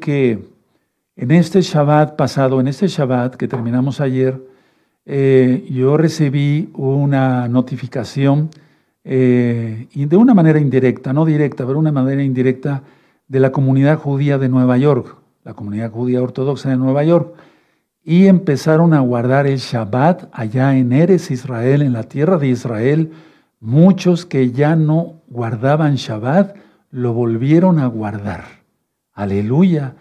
que en este Shabbat pasado, en este Shabbat que terminamos ayer, eh, yo recibí una notificación eh, de una manera indirecta, no directa, pero una manera indirecta de la comunidad judía de Nueva York, la comunidad judía ortodoxa de Nueva York, y empezaron a guardar el Shabbat allá en Eres Israel, en la tierra de Israel. Muchos que ya no guardaban Shabbat lo volvieron a guardar. Aleluya.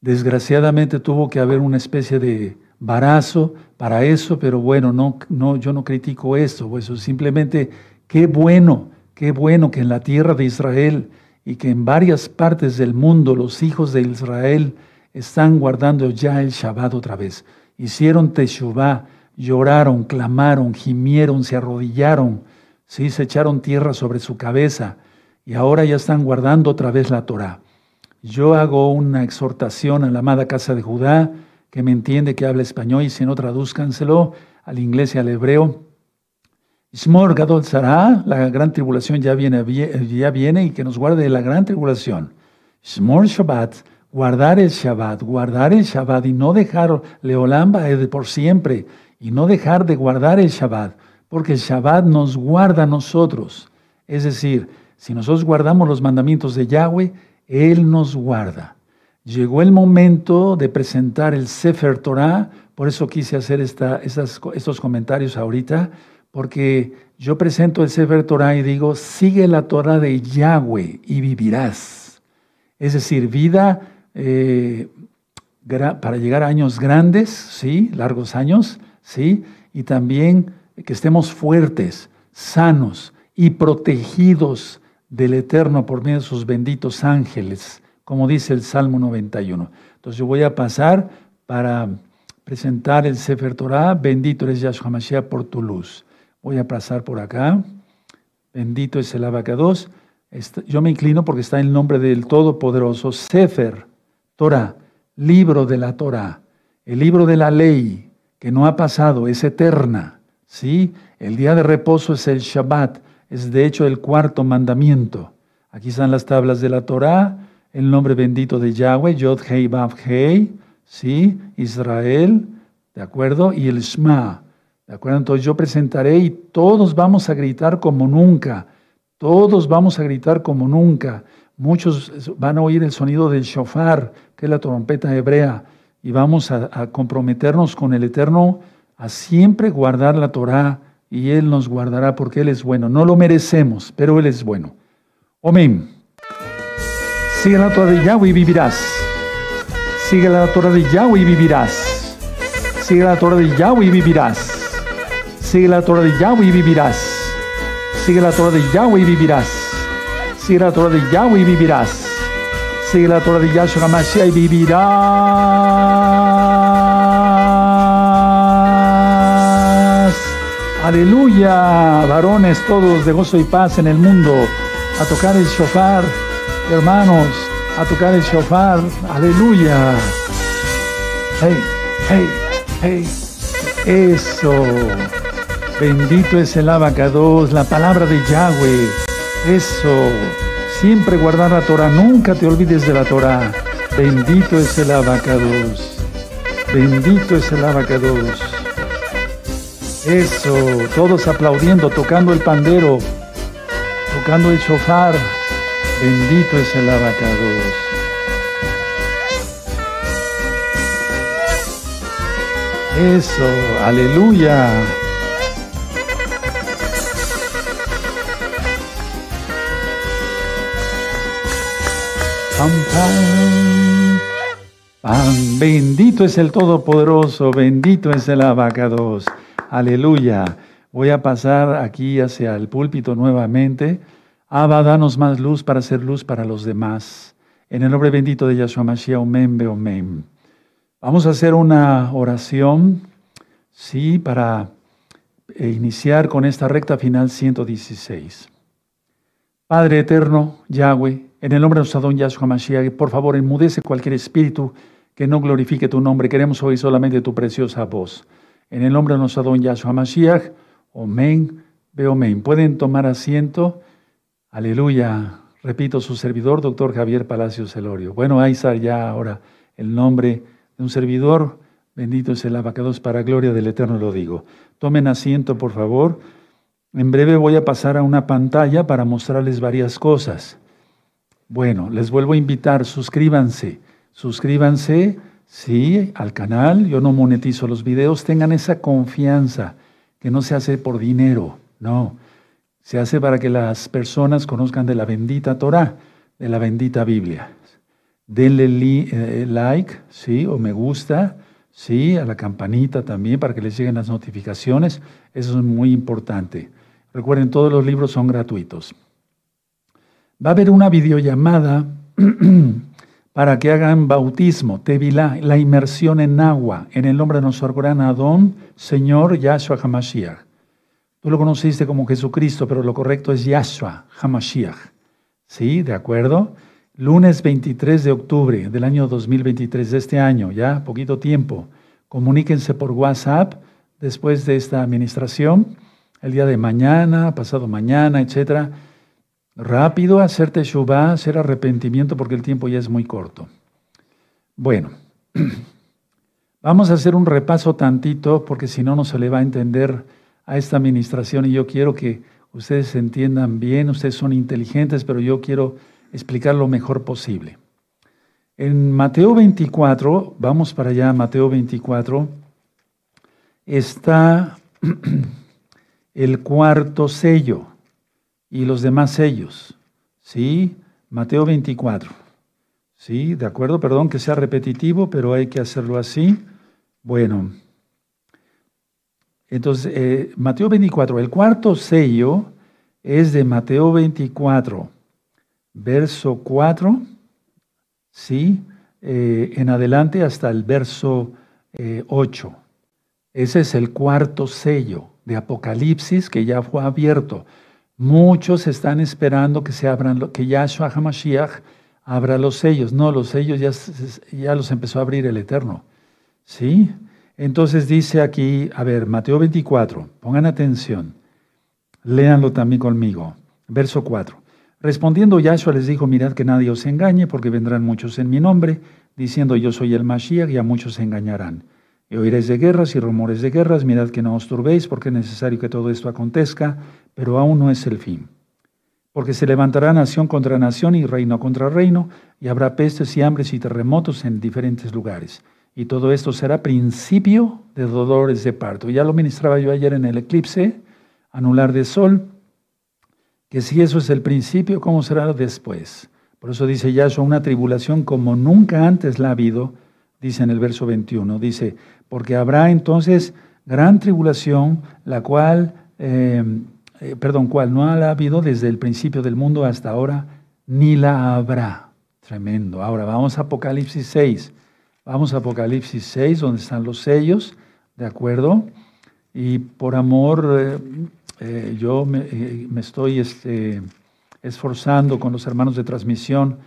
Desgraciadamente tuvo que haber una especie de barazo para eso, pero bueno, no, no, yo no critico eso, eso simplemente qué bueno, qué bueno que en la tierra de Israel y que en varias partes del mundo los hijos de Israel están guardando ya el Shabbat otra vez. Hicieron teshuvah, lloraron, clamaron, gimieron, se arrodillaron, ¿sí? se echaron tierra sobre su cabeza y ahora ya están guardando otra vez la Torah. Yo hago una exhortación a la amada casa de Judá, que me entiende, que habla español, y si no, tradúzcanselo al inglés y al hebreo. Shmor Gadol la gran tribulación ya viene, ya viene y que nos guarde de la gran tribulación. Shmor Shabbat, guardar el Shabbat, guardar el Shabbat y no dejar Leolamba por siempre y no dejar de guardar el Shabbat, porque el Shabbat nos guarda a nosotros. Es decir, si nosotros guardamos los mandamientos de Yahweh, Él nos guarda. Llegó el momento de presentar el Sefer Torah, por eso quise hacer esta, estos comentarios ahorita, porque yo presento el Sefer Torah y digo, sigue la Torah de Yahweh y vivirás. Es decir, vida eh, para llegar a años grandes, ¿sí? largos años, ¿sí? y también que estemos fuertes, sanos y protegidos del Eterno por medio de sus benditos ángeles, como dice el Salmo 91. Entonces yo voy a pasar para presentar el Sefer Torah, bendito eres Yahshua Mashiach por tu luz. Voy a pasar por acá, bendito es el abacados. Yo me inclino porque está el nombre del Todopoderoso, Sefer, Torah, libro de la Torah, el libro de la ley que no ha pasado, es eterna. ¿sí? El día de reposo es el Shabbat, es de hecho el cuarto mandamiento. Aquí están las tablas de la Torá, el nombre bendito de Yahweh, Yod Hei Vav Hei, ¿sí? Israel, ¿de acuerdo? Y el Shema, ¿de acuerdo? Entonces yo presentaré y todos vamos a gritar como nunca, todos vamos a gritar como nunca. Muchos van a oír el sonido del shofar, que es la trompeta hebrea, y vamos a, a comprometernos con el Eterno a siempre guardar la Torá y Él nos guardará porque Él es bueno. No lo merecemos, pero Él es bueno. Amén. Sigue la Torah de Yahweh y vivirás. Sigue la Torah de Yahweh y vivirás. Sigue la Torah de Yahweh y vivirás. Sigue la Torah de Yahweh y vivirás. Sigue la Torah de Yahweh y vivirás. Sigue la Torah de Yahweh y vivirás. Sigue la Torah de Yahshua Mashiach y vivirás. Aleluya, varones todos de gozo y paz en el mundo, a tocar el shofar, hermanos, a tocar el shofar, aleluya. Hey, hey, hey, eso. Bendito es el abacados, la palabra de Yahweh. Eso. Siempre guardar la Torah, nunca te olvides de la Torah. Bendito es el abacados. Bendito es el abacados. Eso, todos aplaudiendo, tocando el pandero, tocando el shofar. Bendito es el abacados. Eso, aleluya. Pam, pam. Bendito es el Todopoderoso, bendito es el abacados. Aleluya. Voy a pasar aquí hacia el púlpito nuevamente. Abba, danos más luz para hacer luz para los demás. En el nombre bendito de Yahshua Mashiach, omen. Vamos a hacer una oración, sí, para eh, iniciar con esta recta final 116. Padre eterno, Yahweh, en el nombre de nuestro don Yahshua Mashiach, por favor, enmudece cualquier espíritu que no glorifique tu nombre. Queremos oír solamente tu preciosa voz. En el nombre de nuestro don Yahshua Mashiach, Omen, ve Omen. Pueden tomar asiento. Aleluya. Repito, su servidor, doctor Javier Palacios Celorio. Bueno, ahí está ya ahora el nombre de un servidor. Bendito es el abacados para gloria del Eterno, lo digo. Tomen asiento, por favor. En breve voy a pasar a una pantalla para mostrarles varias cosas. Bueno, les vuelvo a invitar, suscríbanse. Suscríbanse, sí, al canal. Yo no monetizo los videos. Tengan esa confianza que no se hace por dinero, no. Se hace para que las personas conozcan de la bendita Torah, de la bendita Biblia. Denle eh, like, sí, o me gusta, sí, a la campanita también para que les lleguen las notificaciones. Eso es muy importante. Recuerden, todos los libros son gratuitos. Va a haber una videollamada para que hagan bautismo, tevilá, la inmersión en agua, en el nombre de nuestro gran Adón, Señor Yahshua HaMashiach. Tú lo conociste como Jesucristo, pero lo correcto es Yahshua HaMashiach. ¿Sí? ¿De acuerdo? Lunes 23 de octubre del año 2023, de este año, ya poquito tiempo. Comuníquense por WhatsApp después de esta administración, el día de mañana, pasado mañana, etcétera Rápido hacer teshuvah, hacer arrepentimiento porque el tiempo ya es muy corto. Bueno, vamos a hacer un repaso tantito porque si no, no se le va a entender a esta administración y yo quiero que ustedes se entiendan bien, ustedes son inteligentes, pero yo quiero explicar lo mejor posible. En Mateo 24, vamos para allá, Mateo 24, está el cuarto sello y los demás sellos. ¿Sí? Mateo 24. ¿Sí? ¿De acuerdo? Perdón que sea repetitivo, pero hay que hacerlo así. Bueno. Entonces, eh, Mateo 24. El cuarto sello es de Mateo 24, verso 4. ¿Sí? Eh, en adelante hasta el verso 8. Eh, Ese es el cuarto sello de Apocalipsis que ya fue abierto. Muchos están esperando que se abran, que Yahshua HaMashiach abra los sellos. No, los sellos ya, ya los empezó a abrir el Eterno. ¿Sí? Entonces dice aquí, a ver, Mateo 24, pongan atención, léanlo también conmigo. Verso 4. Respondiendo Yahshua les dijo, mirad que nadie os engañe, porque vendrán muchos en mi nombre, diciendo yo soy el Mashiach, y a muchos se engañarán. Y oiréis de guerras y rumores de guerras, mirad que no os turbéis, porque es necesario que todo esto acontezca, pero aún no es el fin. Porque se levantará nación contra nación y reino contra reino, y habrá pestes y hambres y terremotos en diferentes lugares. Y todo esto será principio de dolores de parto. Ya lo ministraba yo ayer en el eclipse, anular de sol, que si eso es el principio, ¿cómo será después? Por eso dice Yahshua, una tribulación como nunca antes la ha habido, dice en el verso 21, dice, porque habrá entonces gran tribulación, la cual eh, eh, perdón, cual no ha habido desde el principio del mundo hasta ahora, ni la habrá. Tremendo. Ahora vamos a Apocalipsis 6. Vamos a Apocalipsis 6, donde están los sellos, ¿de acuerdo? Y por amor, eh, eh, yo me, estoy este, esforzando con los hermanos de transmisión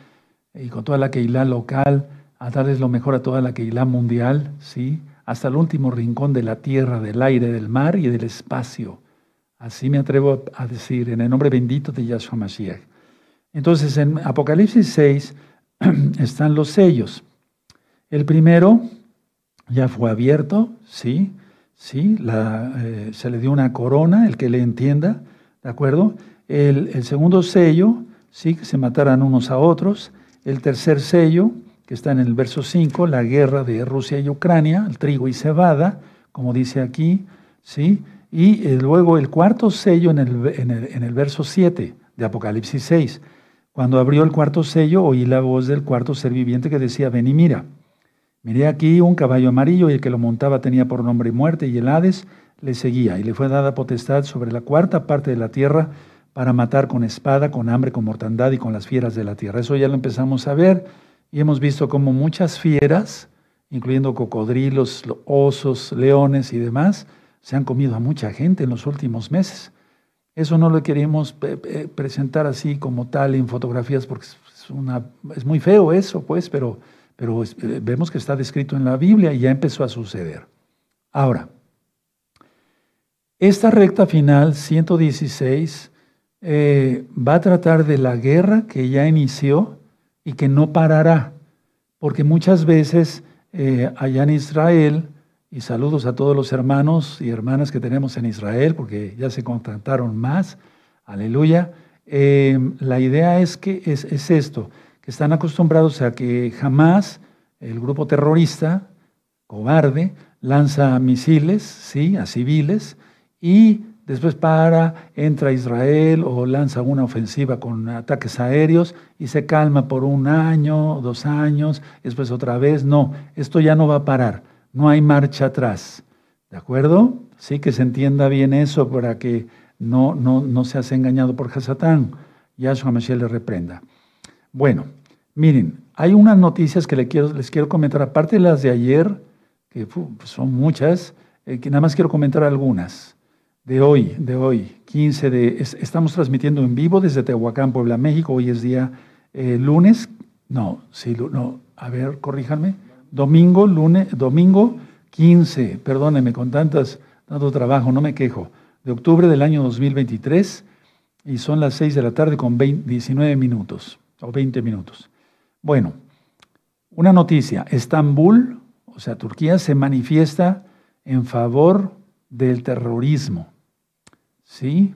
y con toda la Keilah local a darles lo mejor a toda la Keilah mundial, ¿sí? Hasta el último rincón de la tierra, del aire, del mar y del espacio. Así me atrevo a decir, en el nombre bendito de Yahshua Mashiach. Entonces, en Apocalipsis 6 están los sellos. El primero ya fue abierto, sí, sí, eh, se le dio una corona, el que le entienda, ¿de acuerdo? El, el, segundo sello, sí, que se mataran unos a otros. El tercer sello, que está en el verso 5, la guerra de Rusia y Ucrania, el trigo y cebada, como dice aquí, sí. Y eh, luego el cuarto sello en el, en, el, verso 7 de Apocalipsis 6. Cuando abrió el cuarto sello, oí la voz del cuarto ser viviente que decía, ven y mira. Miré aquí un caballo amarillo y el que lo montaba tenía por nombre muerte y el Hades le seguía y le fue dada potestad sobre la cuarta parte de la tierra para matar con espada, con hambre, con mortandad y con las fieras de la tierra. Eso ya lo empezamos a ver y hemos visto como muchas fieras, incluyendo cocodrilos, osos, leones y demás, se han comido a mucha gente en los últimos meses. Eso no lo queremos presentar así como tal en fotografías porque es, una, es muy feo eso, pues, pero, eh, vemos que está descrito en la Biblia y ya empezó a suceder. Ahora, esta recta final, 116, eh, va a tratar de la guerra que ya inició y que no parará, porque muchas veces eh, allá en Israel, y saludos a todos los hermanos y hermanas que tenemos en Israel, porque ya se contactaron más, aleluya, eh, la idea es que es, es esto, que están acostumbrados a que jamás el grupo terrorista, cobarde, lanza misiles, ¿sí?, a civiles, y después para, entra Israel o lanza una ofensiva con ataques aéreos y se calma por un año, dos años, después otra vez. No, esto ya no va a parar, no hay marcha atrás. ¿De acuerdo? Sí, que se entienda bien eso para que no, no, no seas engañado por Hasatán. Yahshua Mashiach le reprenda. Bueno, miren, hay unas noticias que les quiero, les quiero comentar, aparte de las de ayer, que son muchas, eh, que nada más quiero comentar algunas de hoy, de hoy, 15 de... estamos transmitiendo en vivo desde Tehuacán, Puebla, México. Hoy es día eh, lunes, no, sí, no, a ver, corríjanme. Domingo, lunes, domingo 15, perdónenme, con tantas, tanto trabajo, no me quejo, de octubre del año 2023 y son las 6 de la tarde con 19 minutos o 20 minutos. Bueno, una noticia, Estambul, o sea, Turquía se manifiesta en favor del terrorismo. ¿Sí?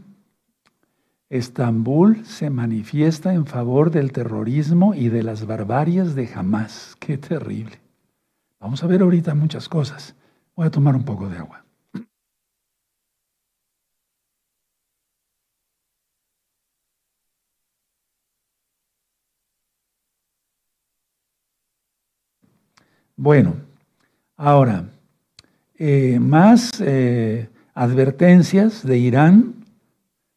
Estambul se manifiesta en favor del terrorismo y de las barbarias de Hamas. Qué terrible. Vamos a ver ahorita muchas cosas. Voy a tomar un poco de agua. Bueno, ahora, eh, más eh, advertencias de Irán,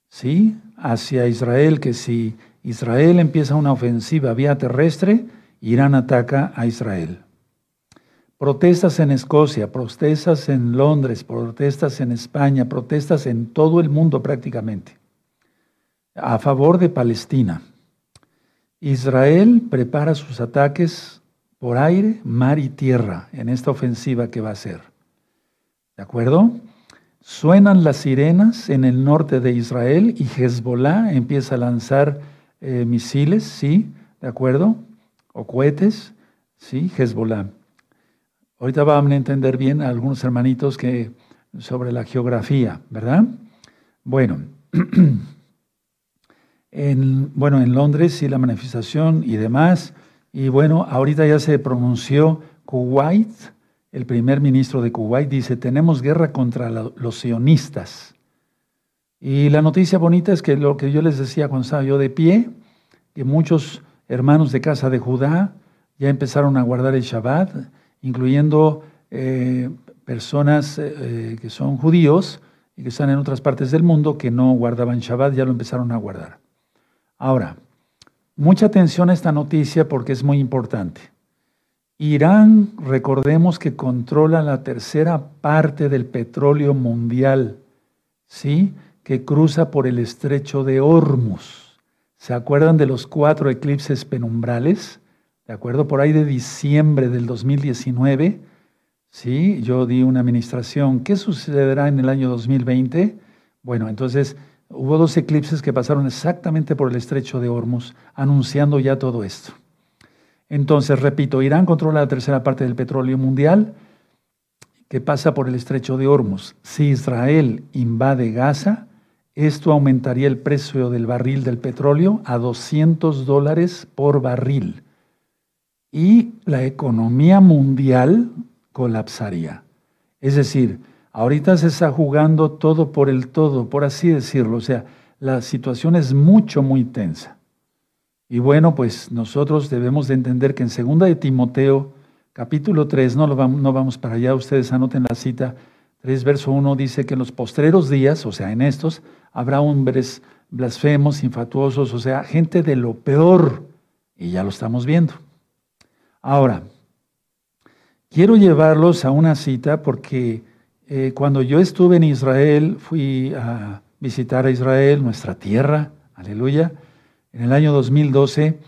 ¿sí? Hacia Israel, que si Israel empieza una ofensiva vía terrestre, Irán ataca a Israel. Protestas en Escocia, protestas en Londres, protestas en España, protestas en todo el mundo prácticamente, a favor de Palestina. Israel prepara sus ataques por aire, mar y tierra en esta ofensiva que va a hacer. ¿De acuerdo? Suenan las sirenas en el norte de Israel y Hezbollah empieza a lanzar eh, misiles, ¿sí? ¿De acuerdo? O cohetes, ¿sí? Hezbollah. Ahorita van a entender bien a algunos hermanitos que sobre la geografía, ¿verdad? Bueno, en, bueno, en Londres sí la manifestación y demás. Y bueno, ahorita ya se pronunció Kuwait, el primer ministro de Kuwait dice, tenemos guerra contra los sionistas. Y la noticia bonita es que lo que yo les decía cuando estaba yo de pie, que muchos hermanos de casa de Judá ya empezaron a guardar el Shabbat, incluyendo eh, personas eh, eh, que son judíos y que están en otras partes del mundo que no guardaban Shabbat, ya lo empezaron a guardar. Ahora, mucha atención a esta noticia porque es muy importante. Irán, recordemos que controla la tercera parte del petróleo mundial, ¿sí? Que cruza por el estrecho de Hormuz. ¿Se acuerdan de los cuatro eclipses penumbrales? ¿De acuerdo? Por ahí de diciembre del 2019, ¿sí? Yo di una administración. ¿Qué sucederá en el año 2020? Bueno, entonces hubo dos eclipses que pasaron exactamente por el estrecho de Hormuz, anunciando ya todo esto. Entonces, repito, Irán controla la tercera parte del petróleo mundial que pasa por el estrecho de Hormuz. Si Israel invade Gaza, esto aumentaría el precio del barril del petróleo a 200 dólares por barril. Y la economía mundial colapsaría. Es decir, ahorita se está jugando todo por el todo, por así decirlo. O sea, la situación es mucho, muy tensa. Y bueno, pues nosotros debemos de entender que en segunda de Timoteo, capítulo 3, no, lo vamos, no vamos para allá, ustedes anoten la cita, 3 verso 1 dice que en los postreros días, o sea, en estos, habrá hombres blasfemos, infatuosos, o sea, gente de lo peor, y ya lo estamos viendo. Ahora, quiero llevarlos a una cita porque eh, cuando yo estuve en Israel, fui a visitar a Israel, nuestra tierra, aleluya, en el año 2012,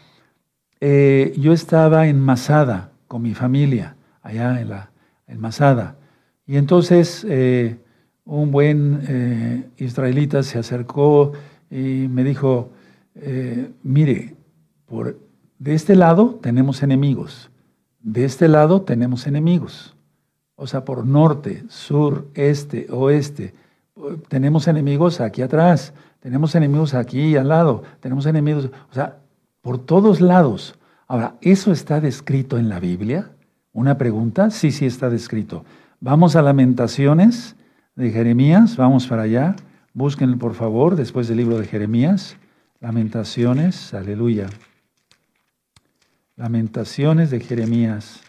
eh, yo estaba en Masada con mi familia, allá en, la, en Masada. Y entonces eh, un buen israelita se acercó y me dijo, mire, por, de este lado tenemos enemigos, de este lado tenemos enemigos. O sea, por norte, sur, este, oeste, tenemos enemigos aquí atrás, tenemos enemigos aquí al lado, tenemos enemigos, o sea, por todos lados. Ahora, ¿eso está descrito en la Biblia? ¿Una pregunta? Sí, sí está descrito. Vamos a Lamentaciones de Jeremías, vamos para allá. Búsquenlo por favor, después del libro de Jeremías. Lamentaciones, aleluya. Lamentaciones de Jeremías.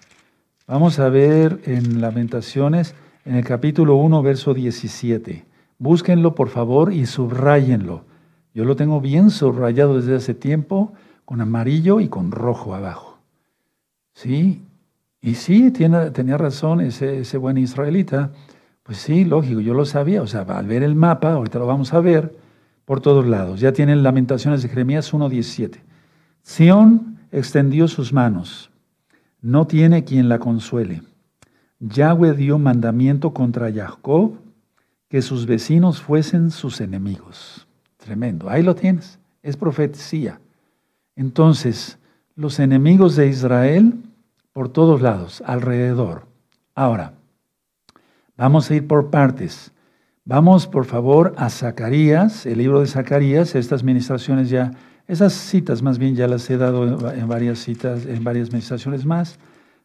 Vamos a ver en Lamentaciones, en el capítulo 1, verso 17. Búsquenlo, por favor, y subrayenlo. Yo lo tengo bien subrayado desde hace tiempo, con amarillo y con rojo abajo. ¿Sí? Y sí, tiene, tenía razón ese, buen israelita. Pues sí, lógico, yo lo sabía. O sea, al ver el mapa, ahorita lo vamos a ver, por todos lados. Ya tienen Lamentaciones de Jeremías 1.17. Sión extendió sus manos no tiene quien la consuele. Yahweh dio mandamiento contra Jacob que sus vecinos fuesen sus enemigos. Tremendo. Ahí lo tienes. Es profecía. Entonces, los enemigos de Israel por todos lados, alrededor. Ahora, vamos a ir por partes. Vamos, por favor, a Zacarías, el libro de Zacarías. Estas ministraciones ya esas citas más bien ya las he dado en varias citas, en varias meditaciones más.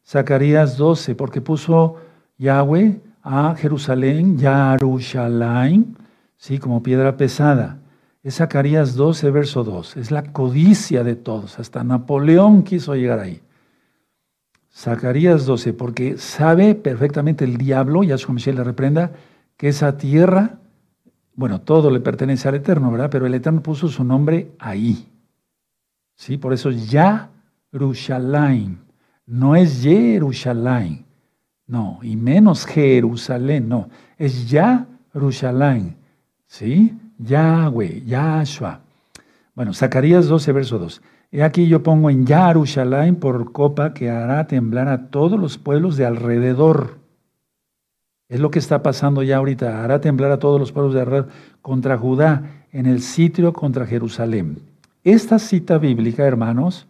Zacarías 12, porque puso Yahweh a Jerusalén, Yarushalayim, ¿sí? como piedra pesada. Es Zacarías 12, verso 2. Es la codicia de todos. Hasta Napoleón quiso llegar ahí. Zacarías 12, porque sabe perfectamente el diablo, Yahshua Michel le reprenda, que esa tierra, bueno, todo le pertenece al Eterno, ¿verdad? Pero el Eterno puso su nombre ahí. ¿Sí? Por eso Jerusalén. No es Jerusalén. No, y menos Jerusalén, no. Es Jerusalén. ¿Sí? Yahweh, Yahshua. Bueno, Zacarías 12, verso 2. He aquí yo pongo en Jerusalén por copa que hará temblar a todos los pueblos de alrededor. Es lo que está pasando ya ahorita. Hará temblar a todos los pueblos de alrededor contra Judá en el sitio contra Jerusalén. Esta cita bíblica, hermanos,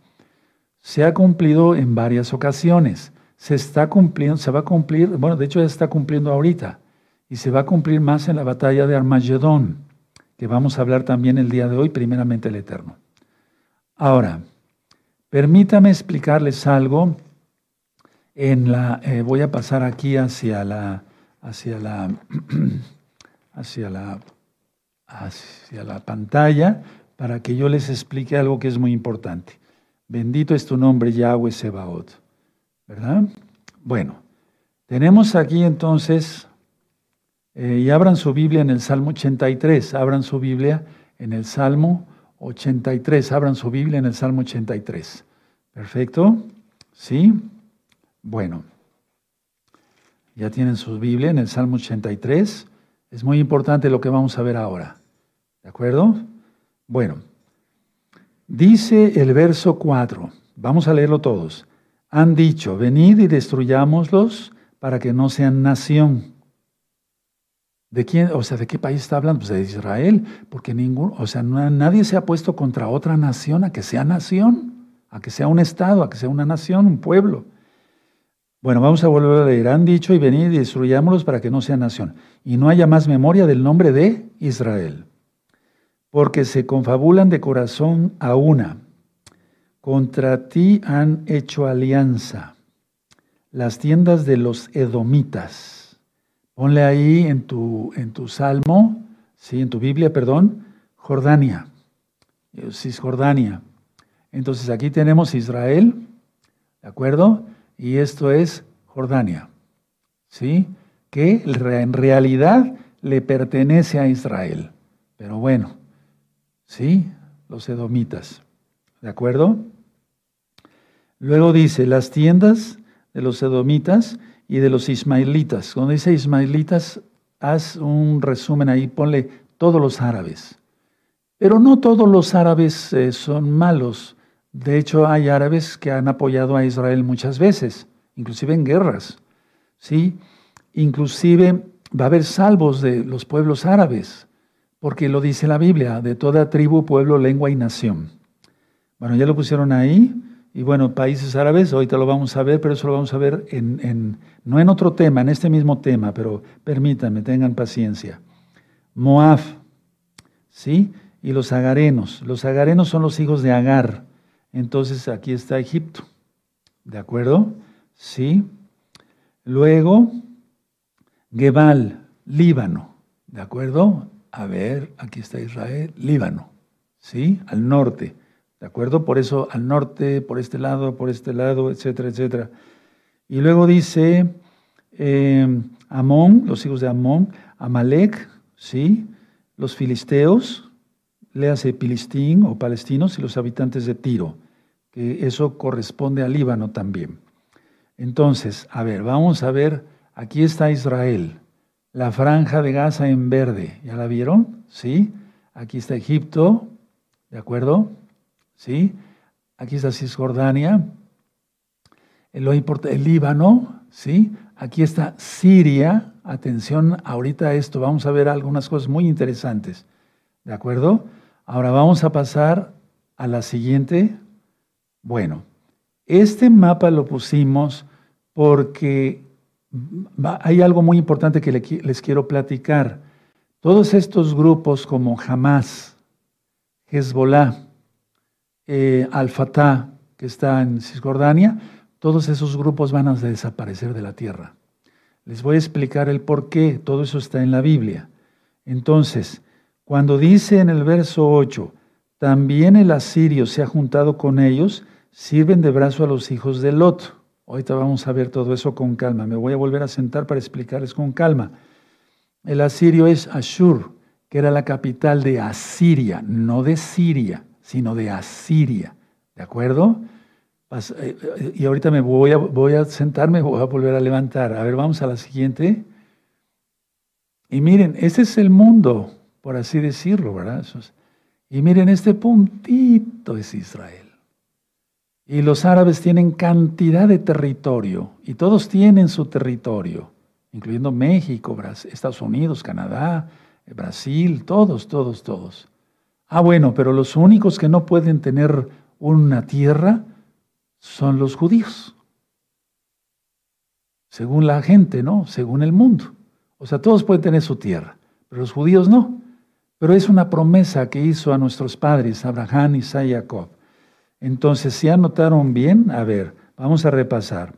se ha cumplido en varias ocasiones. Se está cumpliendo, se va a cumplir, bueno, de hecho ya está cumpliendo ahorita, y se va a cumplir más en la batalla de Armagedón, que vamos a hablar también el día de hoy, primeramente el Eterno. Ahora, permítame explicarles algo. En la, eh, voy a pasar aquí hacia la, hacia la, hacia la, hacia la pantalla para que yo les explique algo que es muy importante. Bendito es tu nombre, Yahweh Sebaot. ¿Verdad? Bueno, tenemos aquí entonces, eh, y abran su Biblia en el Salmo 83, abran su Biblia en el Salmo 83, abran su Biblia en el Salmo 83. ¿Perfecto? ¿Sí? Bueno, ya tienen su Biblia en el Salmo 83. Es muy importante lo que vamos a ver ahora. ¿De acuerdo? Bueno, dice el verso 4, vamos a leerlo todos. Han dicho, venid y destruyámoslos para que no sean nación. ¿De quién? O sea, ¿de qué país está hablando? Pues de Israel, porque ningún, o sea, nadie se ha puesto contra otra nación a que sea nación, a que sea un estado, a que sea una nación, un pueblo. Bueno, vamos a volver a leer. Han dicho y venid y destruyámoslos para que no sean nación. Y no haya más memoria del nombre de Israel porque se confabulan de corazón a una. Contra ti han hecho alianza las tiendas de los edomitas. Ponle ahí en tu, en tu salmo, sí, en tu Biblia, perdón, Jordania. Cisjordania. Entonces aquí tenemos Israel, ¿de acuerdo? Y esto es Jordania, ¿sí? Que en realidad le pertenece a Israel. Pero bueno, ¿sí? Los edomitas. ¿De acuerdo? Luego dice, las tiendas de los edomitas y de los ismaelitas. Cuando dice ismaelitas, haz un resumen ahí, ponle todos los árabes. Pero no todos los árabes eh, son malos. De hecho, hay árabes que han apoyado a Israel muchas veces, inclusive en guerras. ¿sí? Inclusive va a haber salvos de los pueblos árabes porque lo dice la Biblia, de toda tribu, pueblo, lengua y nación. Bueno, ya lo pusieron ahí. Y bueno, países árabes, ahorita lo vamos a ver, pero eso lo vamos a ver en, no en otro tema, en este mismo tema, pero permítanme, tengan paciencia. Moab, ¿sí? Y los agarenos. Los agarenos son los hijos de Agar. Entonces aquí está Egipto. ¿De acuerdo? Sí. Luego, Gebal, Líbano. ¿De acuerdo? A ver, aquí está Israel, Líbano. ¿Sí? Al norte. ¿De acuerdo? Por eso al norte, por este lado, por este lado, etcétera, etcétera. Y luego dice eh, Amón, los hijos de Amón, Amalek, ¿sí? Los filisteos, léase Filistín o palestinos y los habitantes de Tiro, que eso corresponde al Líbano también. Entonces, a ver, vamos a ver, aquí está Israel, la franja de Gaza en verde, ¿ya la vieron? ¿Sí? Aquí está Egipto, ¿de acuerdo? ¿sí? Aquí está Cisjordania, el, el Líbano, ¿sí? Aquí está Siria, atención ahorita a esto, vamos a ver algunas cosas muy interesantes, ¿de acuerdo? Ahora vamos a pasar a la siguiente. Bueno, este mapa lo pusimos porque hay algo muy importante que les quiero platicar. Todos estos grupos como Hamas, Hezbollah, eh, Al-Fatah, que está en Cisjordania, todos esos grupos van a desaparecer de la tierra. Les voy a explicar el por qué, todo eso está en la Biblia. Entonces, cuando dice en el verso 8, también el asirio se ha juntado con ellos, sirven de brazo a los hijos de Lot. Ahorita vamos a ver todo eso con calma. Me voy a volver a sentar para explicarles con calma. El asirio es Ashur, que era la capital de Asiria, no de Siria sino de Asiria. ¿De acuerdo? Eh, eh, y ahorita me voy a, voy a sentarme, voy a volver a levantar. A ver, vamos a la siguiente. Y miren, ese es el mundo, por así decirlo, ¿verdad? Y miren, este puntito es Israel. Y los árabes tienen cantidad de territorio, y todos tienen su territorio, incluyendo México, Estados Unidos, Canadá, Brasil, todos, todos, todos. Ah, bueno, pero los únicos que no pueden tener una tierra son los judíos. Según la gente, ¿no? Según el mundo. O sea, todos pueden tener su tierra, pero los judíos no. Pero es una promesa que hizo a nuestros padres, Abraham, Isaac y Jacob. Entonces, si anotaron bien, a ver, vamos a repasar.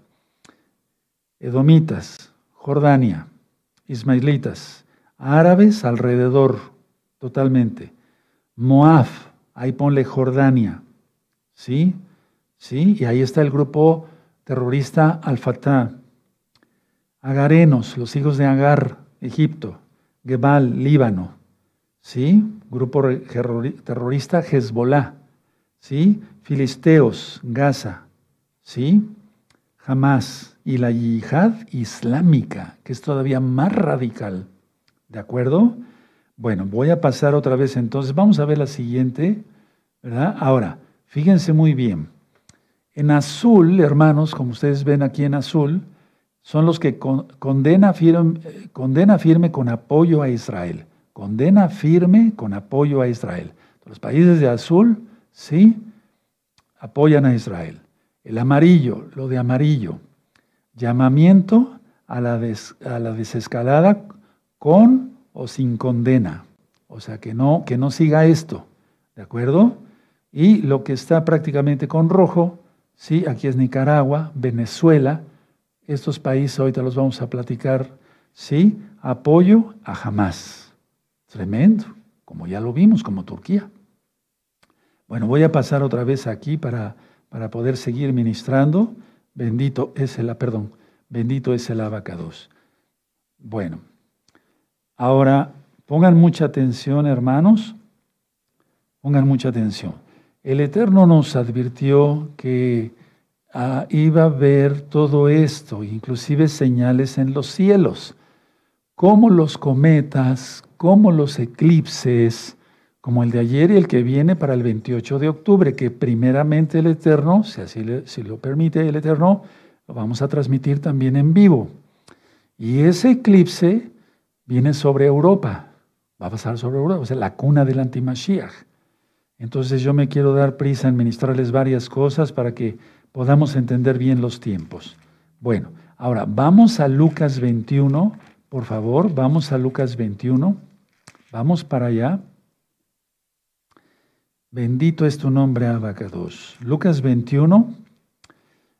Edomitas, Jordania, Ismaelitas, árabes alrededor, totalmente. Moab, ahí ponle Jordania, ¿sí? ¿Sí? Y ahí está el grupo terrorista Al-Fatah. Agarenos, los hijos de Agar, Egipto. Gebal, Líbano. ¿Sí? Grupo terrorista Hezbollah. ¿Sí? Filisteos, Gaza. ¿Sí? Hamas. Y la yihad islámica, que es todavía más radical. ¿De acuerdo? Bueno, voy a pasar otra vez entonces. Vamos a ver la siguiente, ¿verdad? Ahora, fíjense muy bien. En azul, hermanos, como ustedes ven aquí en azul, son los que condena firme, condena firme con apoyo a Israel. Condena firme con apoyo a Israel. Los países de azul, sí, apoyan a Israel. El amarillo, lo de amarillo, llamamiento a la, a la desescalada con o sin condena. O sea, que no, que no siga esto. ¿De acuerdo? Y lo que está prácticamente con rojo, sí, aquí es Nicaragua, Venezuela, estos países ahorita los vamos a platicar, sí, apoyo a jamás. Tremendo, como ya lo vimos, como Turquía. Bueno, voy a pasar otra vez aquí para, para poder seguir ministrando. Bendito es el, perdón, bendito es el abacados. Bueno. Ahora, pongan mucha atención, hermanos, pongan mucha atención. El Eterno nos advirtió que ah, iba a ver todo esto, inclusive señales en los cielos, como los cometas, como los eclipses, como el de ayer y el que viene para el 28 de octubre, que primeramente el Eterno, si así si lo permite el Eterno, lo vamos a transmitir también en vivo. Y ese eclipse viene sobre Europa, Va a pasar sobre Europa, o sea, la cuna del antimashiach. Entonces yo me quiero dar prisa en ministrarles varias cosas para que podamos entender bien los tiempos. Bueno, ahora vamos a Lucas 21, por favor, vamos a Lucas 21. Vamos para allá. Bendito es tu nombre, Abacados. Lucas 21,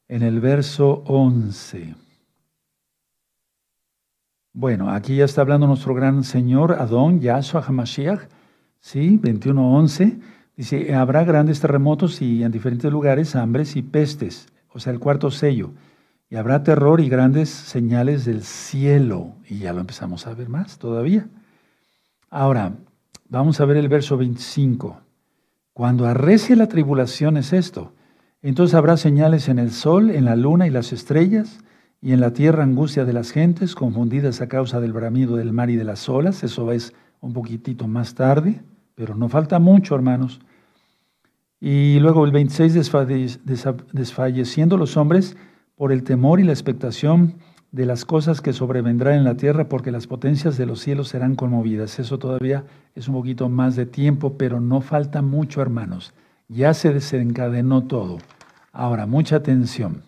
en el verso 11. Bueno, aquí ya está hablando nuestro gran Señor Adón, Yahshua HaMashiach, ¿sí? 21.11. Dice, habrá grandes terremotos y en diferentes lugares hambres y pestes, o sea, el cuarto sello. Y habrá terror y grandes señales del cielo. Y ya lo empezamos a ver más todavía. Ahora, vamos a ver el verso 25. Cuando arrecie la tribulación es esto. Entonces habrá señales en el sol, en la luna y las estrellas, y en la tierra angustia de las gentes, confundidas a causa del bramido del mar y de las olas. Eso es un poquitito más tarde, pero no falta mucho, hermanos. Y luego el 26, desfalleciendo los hombres por el temor y la expectación de las cosas que sobrevendrán en la tierra, porque las potencias de los cielos serán conmovidas. Eso todavía es un poquito más de tiempo, pero no falta mucho, hermanos. Ya se desencadenó todo. Ahora, mucha atención.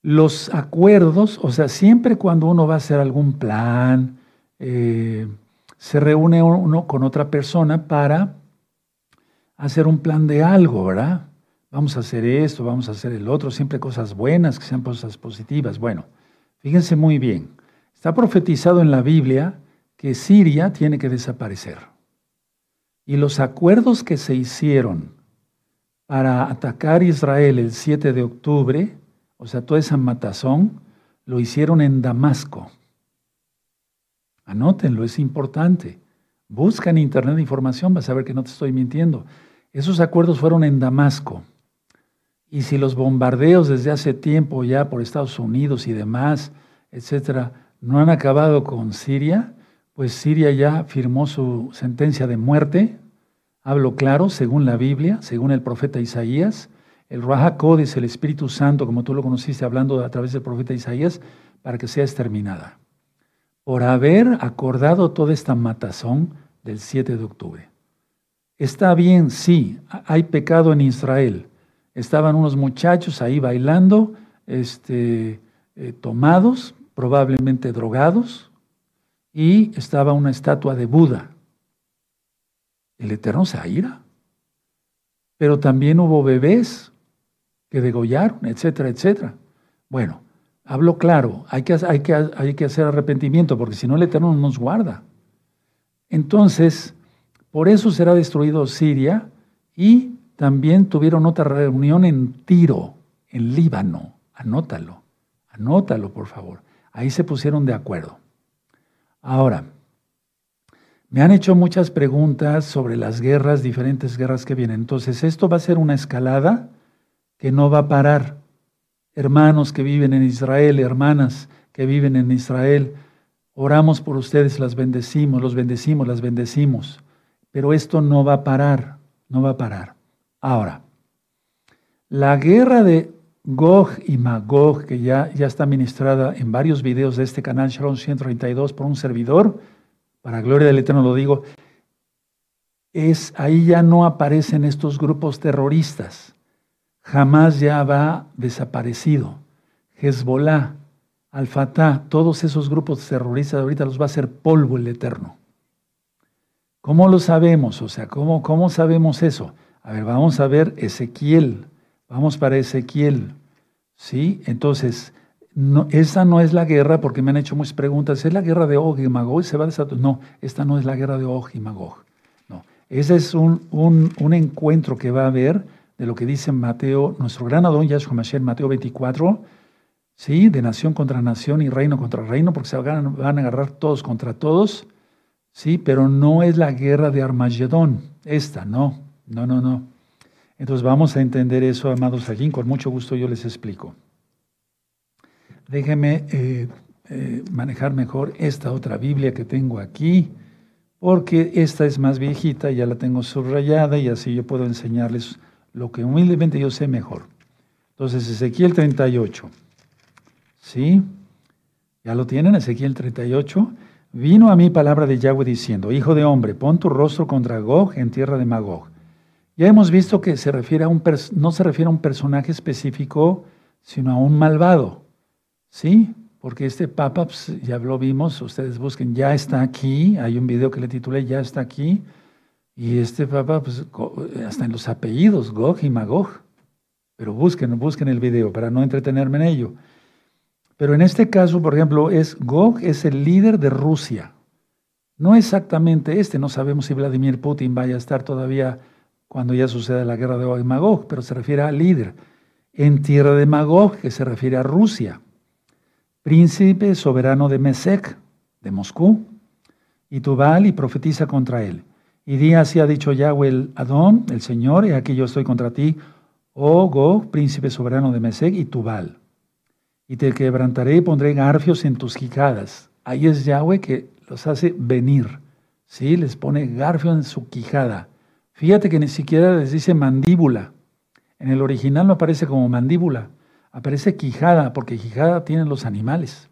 Los acuerdos, o sea, siempre cuando uno va a hacer algún plan, eh, se reúne uno con otra persona para hacer un plan de algo, ¿verdad? Vamos a hacer esto, vamos a hacer el otro, siempre cosas buenas, que sean cosas positivas. Bueno, fíjense muy bien, está profetizado en la Biblia que Siria tiene que desaparecer. Y los acuerdos que se hicieron para atacar Israel el 7 de octubre, o sea, toda esa matazón, lo hicieron en Damasco. Anótenlo, es importante. Busca en internet información, vas a ver que no te estoy mintiendo. Esos acuerdos fueron en Damasco. Y si los bombardeos desde hace tiempo ya por Estados Unidos y demás, etcétera, no han acabado con Siria, pues Siria ya firmó su sentencia de muerte. Hablo claro, según la Biblia, según el profeta Isaías. El Rahakod es el Espíritu Santo, como tú lo conociste hablando a través del profeta Isaías, para que sea exterminada. Por haber acordado toda esta matazón del 7 de octubre. Está bien, sí, hay pecado en Israel estaban unos muchachos ahí bailando, este, eh, tomados, probablemente drogados, y estaba una estatua de Buda. El Eterno se aira. Pero también hubo bebés que degollaron, etcétera, etcétera. Bueno, hablo claro, hay que, hay que, hay que hacer arrepentimiento, porque si no el Eterno no nos guarda. Entonces, por eso será destruido Siria y también tuvieron otra reunión en Tiro, en Líbano. Anótalo, anótalo por favor. Ahí se pusieron de acuerdo. Ahora, me han hecho muchas preguntas sobre las guerras, diferentes guerras que vienen. Entonces, esto va a ser una escalada que no va a parar. Hermanos que viven en Israel, hermanas que viven en Israel, oramos por ustedes, las bendecimos, los bendecimos, las bendecimos. Pero esto no va a parar, no va a parar. Ahora, la guerra de Gog y Magog, que ya, ya está ministrada en varios videos de este canal, Shalom 132, por un servidor, para gloria del Eterno lo digo, es ahí ya no aparecen estos grupos terroristas. Jamás ya va desaparecido. Hezbollah, Al-Fatah, todos esos grupos terroristas ahorita los va a hacer polvo el Eterno. ¿Cómo lo sabemos? O sea, ¿cómo, cómo sabemos eso? A ver, vamos a ver Ezequiel. Vamos para Ezequiel. ¿Sí? Entonces, esa no es la guerra, porque me han hecho muchas preguntas. ¿Es la guerra de Og y Magog? ¿Se va a No, esta no es la guerra de Og y Magog. No. Ese es un, un, encuentro que va a haber de lo que dice Mateo, nuestro gran Adón Yahshua Mashiach, Mateo 24, ¿sí? De nación contra nación y reino contra reino, porque se van, van a agarrar todos contra todos, ¿sí? Pero no es la guerra de Armagedón, esta, no. No, no, no. Entonces vamos a entender eso, amados allí. Con mucho gusto yo les explico. Déjenme eh, eh, manejar mejor esta otra Biblia que tengo aquí, porque esta es más viejita, ya la tengo subrayada y así yo puedo enseñarles lo que humildemente yo sé mejor. Entonces, Ezequiel 38. ¿Sí? ¿Ya lo tienen? Ezequiel 38. vino a mí palabra de Yahweh diciendo, Hijo de hombre, pon tu rostro contra Gog en tierra de Magog. Ya hemos visto que se refiere a un no se refiere a un personaje específico, sino a un malvado. ¿Sí? Porque este Papa, pues, ya lo vimos, ustedes busquen, ya está aquí, hay un video que le titulé Ya está aquí, y este Papa, pues, hasta en los apellidos, Gog y Magog. Pero busquen, busquen el video para no entretenerme en ello. Pero en este caso, por ejemplo, es Gog es el líder de Rusia. No exactamente este, no sabemos si Vladimir Putin vaya a estar todavía cuando ya suceda la guerra de Magog, pero se refiere al líder. En tierra de Magog, que se refiere a Rusia. Príncipe soberano de Mesec, de Moscú. Y Tubal y profetiza contra él. Y di así ha dicho Yahweh el Adón, el Señor, y aquí yo estoy contra ti, oh Gog, príncipe soberano de Mesec y Tubal y te quebrantaré y pondré garfios en tus quijadas. Ahí es Yahweh que los hace venir, ¿sí? Les pone garfio en su quijada. Fíjate que ni siquiera les dice mandíbula. En el original no aparece como mandíbula, aparece quijada, porque quijada tienen los animales.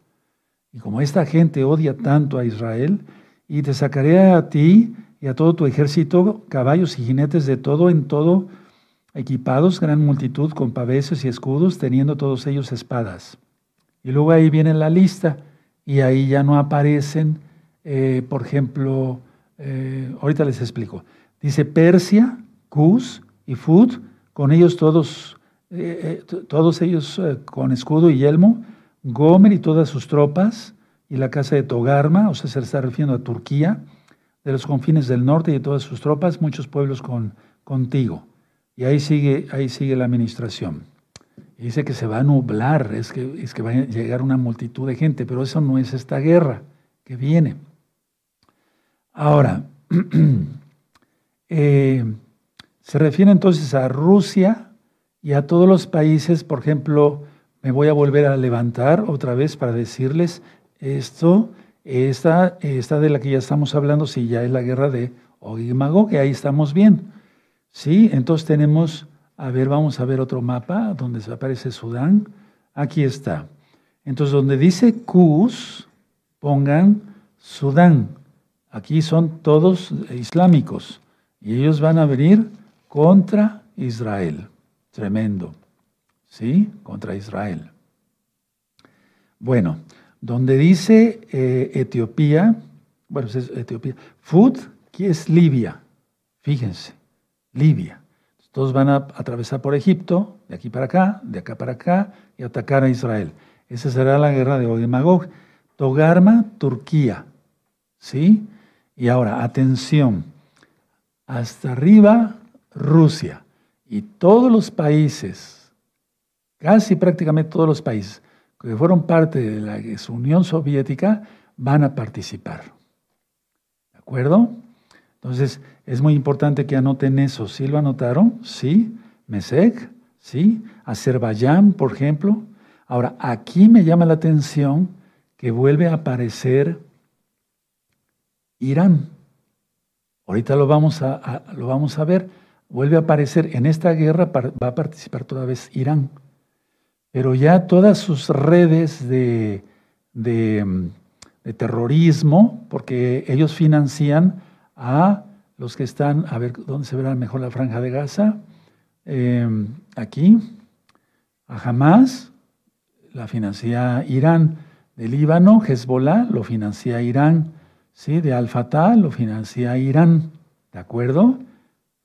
Y como esta gente odia tanto a Israel, y te sacaré a ti y a todo tu ejército, caballos y jinetes de todo en todo, equipados, gran multitud con paveses y escudos, teniendo todos ellos espadas. Y luego ahí viene la lista y ahí ya no aparecen, eh, por ejemplo, eh, ahorita les explico. Dice Persia, Cus y Fud, con ellos todos, eh, todos ellos con escudo y yelmo, Gomer y todas sus tropas, y la casa de Togarma, o sea, se está refiriendo a Turquía, de los confines del norte y de todas sus tropas, muchos pueblos con, contigo. Y ahí sigue, ahí sigue la administración. Y dice que se va a nublar, es que, es que va a llegar una multitud de gente, pero eso no es esta guerra que viene. Ahora, eh, se refiere entonces a Rusia y a todos los países, por ejemplo, me voy a volver a levantar otra vez para decirles esto, esta, esta de la que ya estamos hablando, si ya es la guerra de Og que ahí estamos bien. Sí, entonces tenemos a ver, vamos a ver otro mapa donde aparece Sudán. Aquí está. Entonces, donde dice Cus, pongan Sudán. Aquí son todos islámicos y ellos van a venir contra Israel. Tremendo. ¿Sí? Contra Israel. Bueno, donde dice eh, Etiopía, bueno, es Etiopía, Fud, que es Libia. Fíjense, Libia. Todos van a atravesar por Egipto, de aquí para acá, de acá para acá, y atacar a Israel. Esa será la guerra de Og y Magog. Togarma, Turquía. ¿Sí? Y ahora, atención. Hasta arriba, Rusia. Y todos los países, casi prácticamente todos los países que fueron parte de la Unión Soviética, van a participar. ¿De acuerdo? Entonces, es muy importante que anoten eso. ¿Sí lo anotaron? Sí. Mesec, sí. Azerbaiyán, por ejemplo. Ahora, aquí me llama la atención que vuelve a aparecer Irán. Ahorita lo vamos a, lo vamos a ver. Vuelve a aparecer en esta guerra, va a participar toda vez Irán. Pero ya todas sus redes de, de terrorismo, porque ellos financian a los que están, a ver dónde se verá mejor la franja de Gaza, em, aquí, a Hamas, la financia Irán, de Líbano, Hezbollah lo financia Irán, ¿sí? de Al-Fatah lo financia Irán, ¿de acuerdo?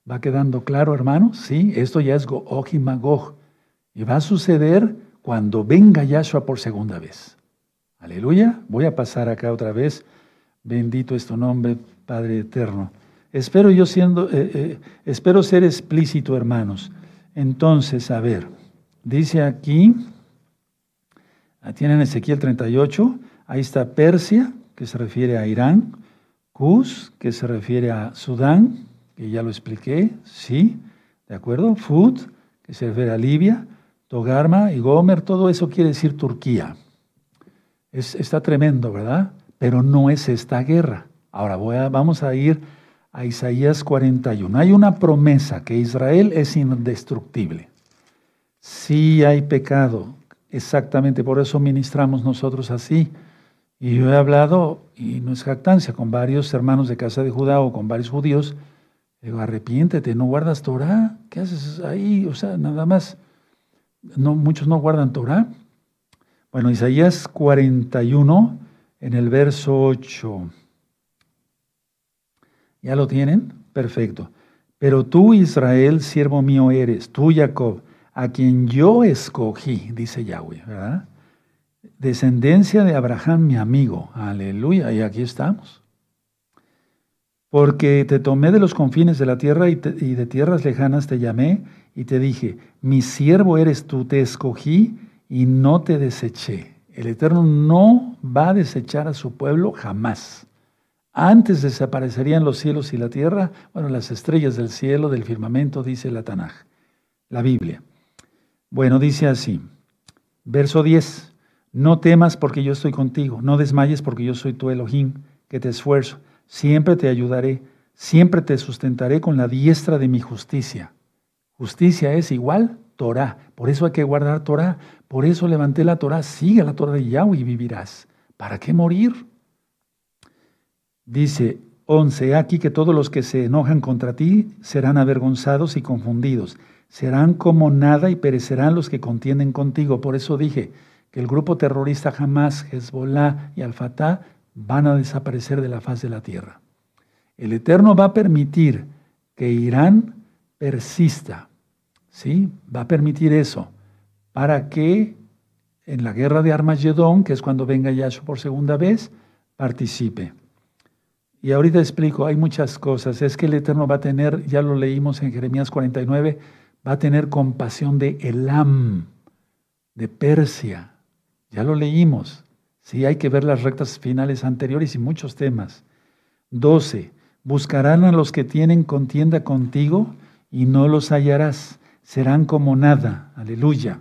¿Va quedando claro, hermanos? Sí, esto ya es Gog y Magog. Y va a suceder cuando venga Yahshua por segunda vez. Aleluya. Voy a pasar acá otra vez. Bendito es tu nombre, Padre eterno. Espero yo siendo, eh, eh, espero ser explícito, hermanos. Entonces, a ver, dice aquí, ah, tienen Ezequiel 38, ahí está Persia, que se refiere a Irán, Cus, que se refiere a Sudán, que ya lo expliqué, sí, ¿de acuerdo? Fud, que se refiere a Libia, Togarma y Gomer, todo eso quiere decir Turquía. Es, está tremendo, ¿verdad? Pero no es esta guerra. Ahora voy a, vamos a ir a Isaías 41. Hay una promesa que Israel es indestructible. Sí hay pecado, exactamente por eso ministramos nosotros así. Y yo he hablado, y no es jactancia, con varios hermanos de casa de Judá o con varios judíos. Digo, arrepiéntete, no guardas Torah. ¿Qué haces ahí? O sea, nada más. No, muchos no guardan Torah. Bueno, Isaías 41, en el verso 8. ¿Ya lo tienen? Perfecto. Pero tú, Israel, siervo mío eres, tú, Jacob, a quien yo escogí, dice Yahweh, ¿verdad? Descendencia de Abraham, mi amigo. Aleluya, y aquí estamos. Porque te tomé de los confines de la tierra y, de tierras lejanas te llamé y te dije, mi siervo eres tú, te escogí y no te deseché. El Eterno no va a desechar a su pueblo jamás. Antes desaparecerían los cielos y la tierra, bueno, las estrellas del cielo, del firmamento, dice la Tanaj, la Biblia. Bueno, dice así, verso 10, no temas porque yo estoy contigo, no desmayes porque yo soy tu Elohim, que te esfuerzo, siempre te ayudaré, siempre te sustentaré con la diestra de mi justicia. Justicia es igual Torah, por eso hay que guardar Torah, por eso levanté la Torah, sigue la Torah de Yahweh y vivirás. ¿Para qué morir? Dice 11, aquí que todos los que se enojan contra ti serán avergonzados y confundidos, serán como nada y perecerán los que contienden contigo. Por eso dije que el grupo terrorista Hamas, Hezbollah y Al-Fatah van a desaparecer de la faz de la tierra. El Eterno va a permitir que Irán persista, ¿sí? Va a permitir eso para que en la guerra de Armagedón, que es cuando venga Yahshua por segunda vez, participe. Y ahorita explico, hay muchas cosas. Es que el Eterno va a tener, ya lo leímos en Jeremías 49, va a tener compasión de Elam, de Persia. Ya lo leímos. Sí, hay que ver las rectas finales anteriores y muchos temas. 12. Buscarán a los que tienen contienda contigo y no los hallarás. Serán como nada. Aleluya.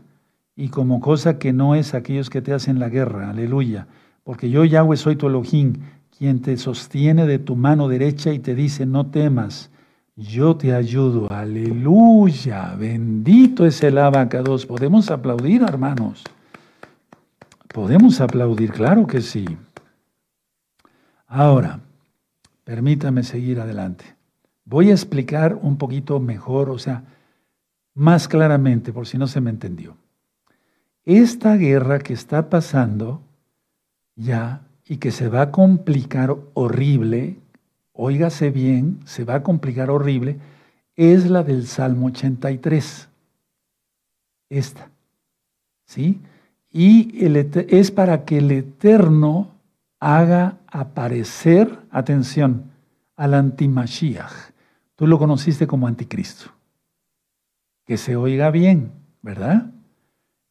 Y como cosa que no es aquellos que te hacen la guerra. Aleluya. Porque yo, Yahweh, soy tu Elohim quien te sostiene de tu mano derecha y te dice, no temas, yo te ayudo. Aleluya, bendito es el abacados. ¿Podemos aplaudir, hermanos? Podemos aplaudir, claro que sí. Ahora, permítame seguir adelante. Voy a explicar un poquito mejor, o sea, más claramente, por si no se me entendió. Esta guerra que está pasando ya y que se va a complicar horrible, óigase bien, se va a complicar horrible, es la del Salmo 83. Esta. ¿Sí? Y es para que el Eterno haga aparecer, atención, al antimashiach. Tú lo conociste como anticristo. Que se oiga bien, ¿verdad?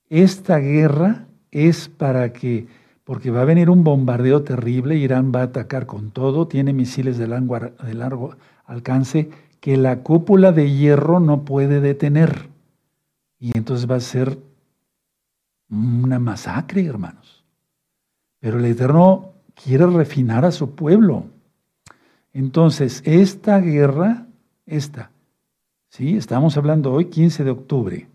Esta guerra es para que porque va a venir un bombardeo terrible, Irán va a atacar con todo, tiene misiles de largo, alcance que la cúpula de hierro no puede detener. Y entonces va a ser una masacre, hermanos. Pero el Eterno quiere refinar a su pueblo. Entonces, esta guerra, esta, ¿sí? Estamos hablando hoy 15 de octubre.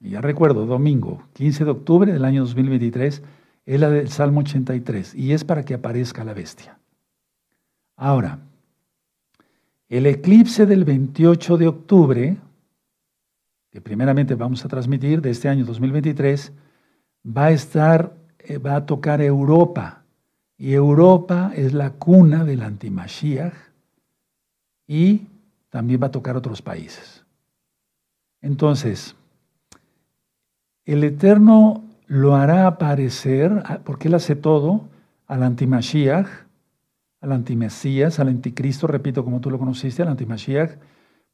Ya recuerdo, domingo, 15 de octubre del año 2023 es la del Salmo 83 y es para que aparezca la bestia. Ahora, el eclipse del 28 de octubre, que primeramente vamos a transmitir de este año 2023, va a estar, eh, va a tocar Europa. Y Europa es la cuna del antimashiach y también va a tocar otros países. Entonces, el Eterno lo hará aparecer, ah, porque Él hace todo, al antimashiach, al antimesías, al anticristo, repito, como tú lo conociste, al antimashiach,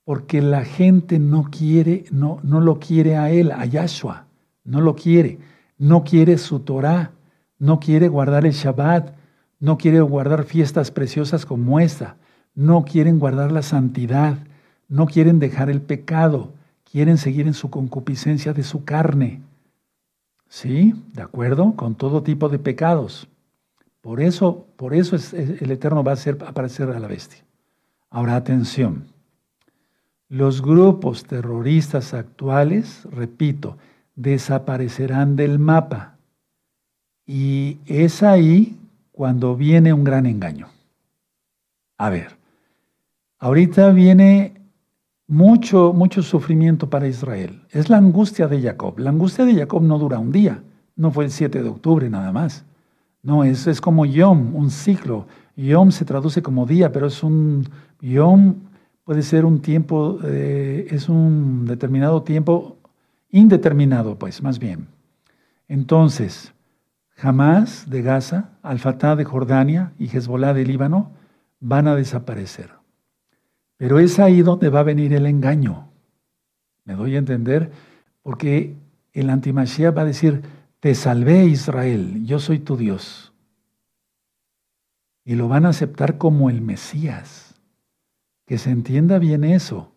porque la gente no quiere, no, no lo quiere a Él, a Yahshua, no lo quiere, no quiere su Torah, no quiere guardar el Shabbat, no quiere guardar fiestas preciosas como esta, no quieren guardar la santidad, no quieren dejar el pecado, quieren seguir en su concupiscencia de su carne. ¿Sí? ¿De acuerdo? Con todo tipo de pecados. Por eso, por eso es, el Eterno va a hacer aparecer a la bestia. Ahora, atención. Los grupos terroristas actuales, repito, desaparecerán del mapa. Y es ahí cuando viene un gran engaño. A ver, ahorita viene mucho, mucho sufrimiento para Israel. Es la angustia de Jacob. La angustia de Jacob no dura un día, no fue el 7 de octubre nada más. No, es, es como Yom, un ciclo. Yom se traduce como día, pero es un Yom puede ser un tiempo, eh, es un determinado tiempo indeterminado, pues, más bien. Entonces, Hamas de Gaza, Al-Fatah de Jordania y Hezbollah de Líbano van a desaparecer. Pero es ahí donde va a venir el engaño. ¿Me doy a entender? Porque el antimashiach va a decir, te salvé Israel, yo soy tu Dios. Y lo van a aceptar como el Mesías. Que se entienda bien eso.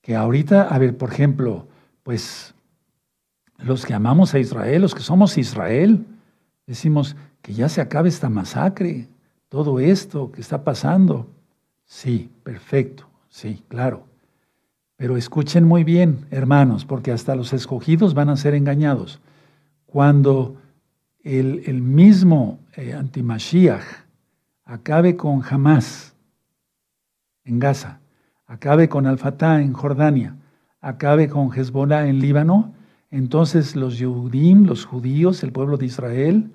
Que ahorita, a ver, por ejemplo, pues los que amamos a Israel, los que somos Israel, decimos que ya se acabe esta masacre, todo esto que está pasando. Sí, perfecto, sí, claro. Pero escuchen muy bien, hermanos, porque hasta los escogidos van a ser engañados. Cuando el, mismo eh, antimashiach acabe con Hamas en Gaza, acabe con Al-Fatah en Jordania, acabe con Hezbollah en Líbano, entonces los Yudim, los judíos, el pueblo de Israel,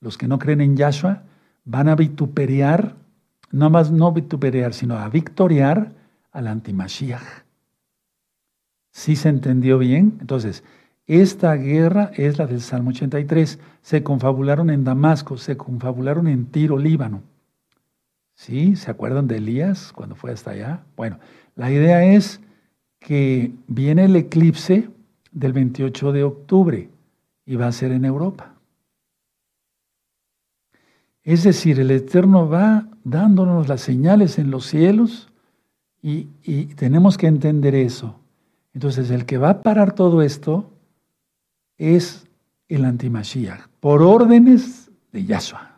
los que no creen en Yahshua, van a vituperiar, no más no vituperiar, sino a victoriar al antimashiach. ¿Sí se entendió bien? Entonces, esta guerra es la del Salmo 83. Se confabularon en Damasco, se confabularon en Tiro, Líbano. ¿Sí? ¿Se acuerdan de Elías cuando fue hasta allá? Bueno, la idea es que viene el eclipse del 28 de octubre y va a ser en Europa. Es decir, el Eterno va dándonos las señales en los cielos y, tenemos que entender eso. Entonces, el que va a parar todo esto es el antimashiach, por órdenes de Yahshua.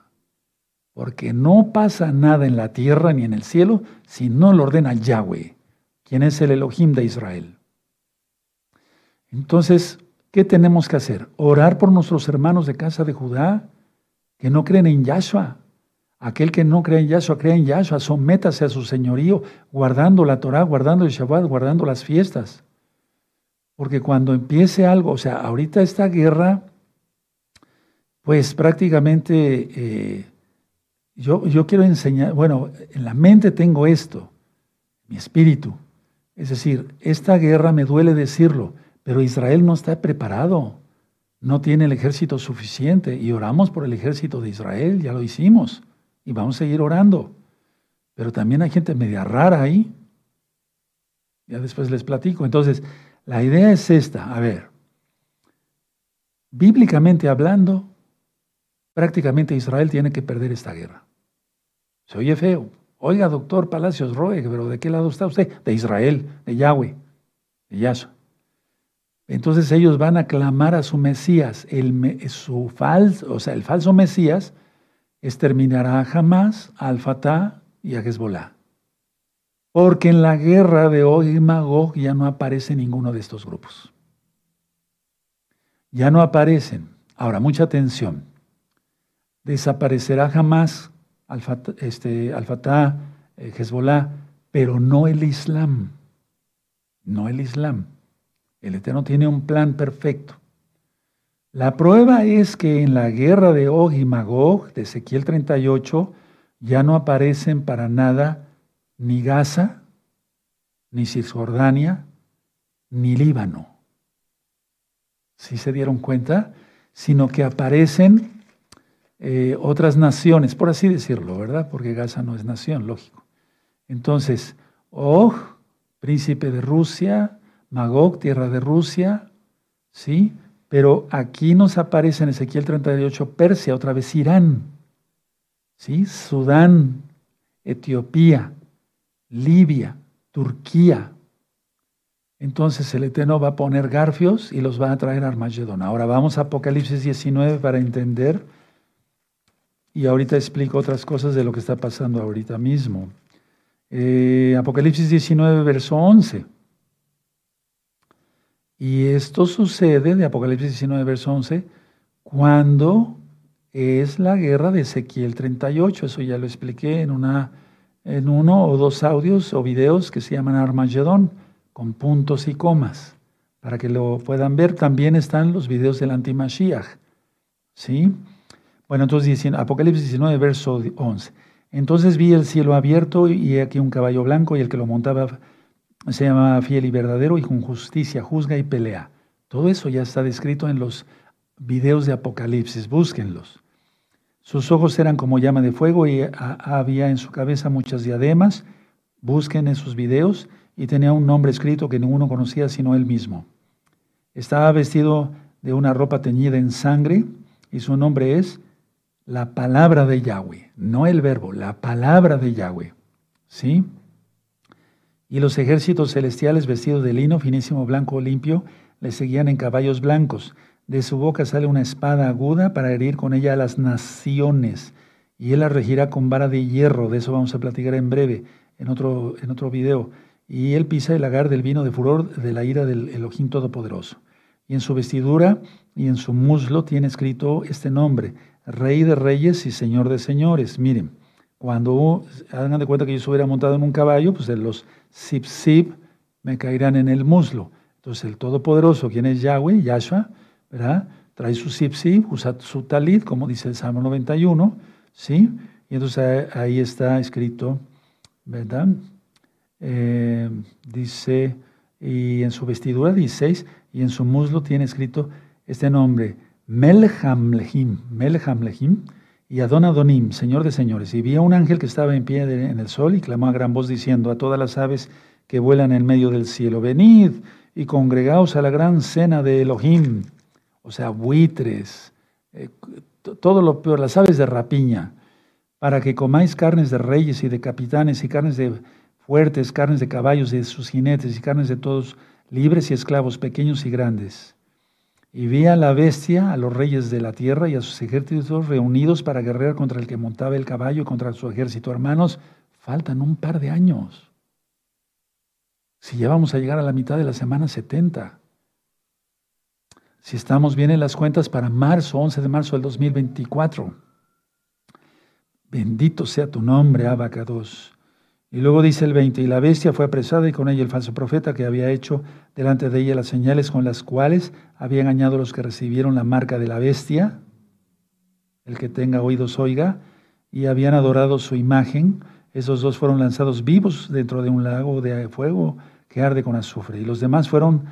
Porque no pasa nada en la tierra ni en el cielo si no lo ordena Yahweh, quien es el Elohim de Israel. Entonces, ¿qué tenemos que hacer? Orar por nuestros hermanos de casa de Judá que no creen en Yahshua. Aquel que no cree en Yahshua, cree en Yahshua, sométase a su señorío, guardando la Torah, guardando el Shabbat, guardando las fiestas. Porque cuando empiece algo, o sea, ahorita esta guerra, pues prácticamente eh, yo, yo quiero enseñar, bueno, en la mente tengo esto, mi espíritu. Es decir, esta guerra me duele decirlo, pero Israel no está preparado, no tiene el ejército suficiente y oramos por el ejército de Israel, ya lo hicimos y vamos a seguir orando. Pero también hay gente media rara ahí. Ya después les platico. Entonces, la idea es esta, a ver, bíblicamente hablando, prácticamente Israel tiene que perder esta guerra. Se oye feo. Oiga, doctor Palacios Roe, pero ¿de qué lado está usted? De Israel, de Yahweh, de Yahshua. Entonces ellos van a clamar a su Mesías. El, su falso, o sea, el falso Mesías exterminará a Hamas, a Al-Fatah y a Hezbollah. Porque en la guerra de Og Magog ya no aparece ninguno de estos grupos. Ya no aparecen. Ahora, mucha atención. Desaparecerá Hamas, Al-Fatah, este, eh, Hezbollah, pero no el Islam. No el Islam. El Eterno tiene un plan perfecto. La prueba es que en la guerra de Og y Magog, de Ezequiel 38, ya no aparecen para nada ni Gaza, ni Cisjordania, ni Líbano. ¿Sí se dieron cuenta? Sino que aparecen eh, otras naciones, por así decirlo, ¿verdad? Porque Gaza no es nación, lógico. Entonces, Og, príncipe de Rusia, Magog, tierra de Rusia, ¿sí? Pero aquí nos aparece en Ezequiel 38 Persia, otra vez Irán, ¿sí? Sudán, Etiopía, Libia, Turquía. Entonces el Eterno va a poner garfios y los va a traer a Armagedón. Ahora vamos a Apocalipsis 19 para entender. Y ahorita explico otras cosas de lo que está pasando ahorita mismo. Eh, Apocalipsis 19, verso 11. Y esto sucede, de Apocalipsis 19, verso 11, cuando es la guerra de Ezequiel 38. Eso ya lo expliqué en, una, en uno o dos audios o videos que se llaman Armagedón, con puntos y comas. Para que lo puedan ver, también están los videos del antimashiach. ¿Sí? Bueno, entonces Apocalipsis 19, verso 11. Entonces vi el cielo abierto y aquí un caballo blanco y el que lo montaba se llama fiel y verdadero y con justicia juzga y pelea. Todo eso ya está descrito en los videos de Apocalipsis, búsquenlos. Sus ojos eran como llama de fuego y había en su cabeza muchas diademas. Busquen esos videos y tenía un nombre escrito que ninguno conocía sino él mismo. Estaba vestido de una ropa teñida en sangre y su nombre es la palabra de Yahweh, no el verbo, la palabra de Yahweh. ¿Sí? Y los ejércitos celestiales vestidos de lino finísimo, blanco, limpio, le seguían en caballos blancos de su boca sale una espada aguda para herir con ella a las naciones, y él la regirá con vara de hierro. De eso vamos a platicar en breve, en otro, en otro video. Y él pisa el lagar del vino de furor de la ira del Elohim Todopoderoso. Y en su vestidura y en su muslo tiene escrito este nombre, Rey de Reyes y Señor de Señores. Miren, cuando hagan de cuenta que yo estuviera montado en un caballo, pues los zip zip me caerán en el muslo. Entonces el Todopoderoso, quien es Yahweh, Yahshua, ¿verdad? Trae su sipsi, usa su talit, como dice el Salmo 91, ¿sí? Y entonces ahí está escrito, ¿verdad? Eh, dice, y en su vestidura 16, y en su muslo tiene escrito este nombre, Melham Lehim, Melham Lehim, y Adon Adonim, Señor de señores. Y vi a un ángel que estaba en pie en el sol y clamó a gran voz diciendo a todas las aves que vuelan en medio del cielo, venid y congregaos a la gran cena de Elohim o sea, buitres, eh, todo lo peor, las aves de rapiña, para que comáis carnes de reyes y de capitanes y carnes de fuertes, carnes de caballos y de sus jinetes y carnes de todos, libres y esclavos, pequeños y grandes. Y vi a la bestia, a los reyes de la tierra y a sus ejércitos reunidos para guerrear contra el que montaba el caballo y contra su ejército. Hermanos, faltan un par de años. Si ya vamos a llegar a la mitad de la semana 70. Si estamos bien en las cuentas para marzo, 11 de marzo del 2024. Bendito sea tu nombre, Abacados. Y luego dice el 20, y la bestia fue apresada y con ella el falso profeta que había hecho delante de ella las señales con las cuales había engañado a los que recibieron la marca de la bestia. El que tenga oídos oiga, y habían adorado su imagen. Esos dos fueron lanzados vivos dentro de un lago de fuego que arde con azufre. Y los demás fueron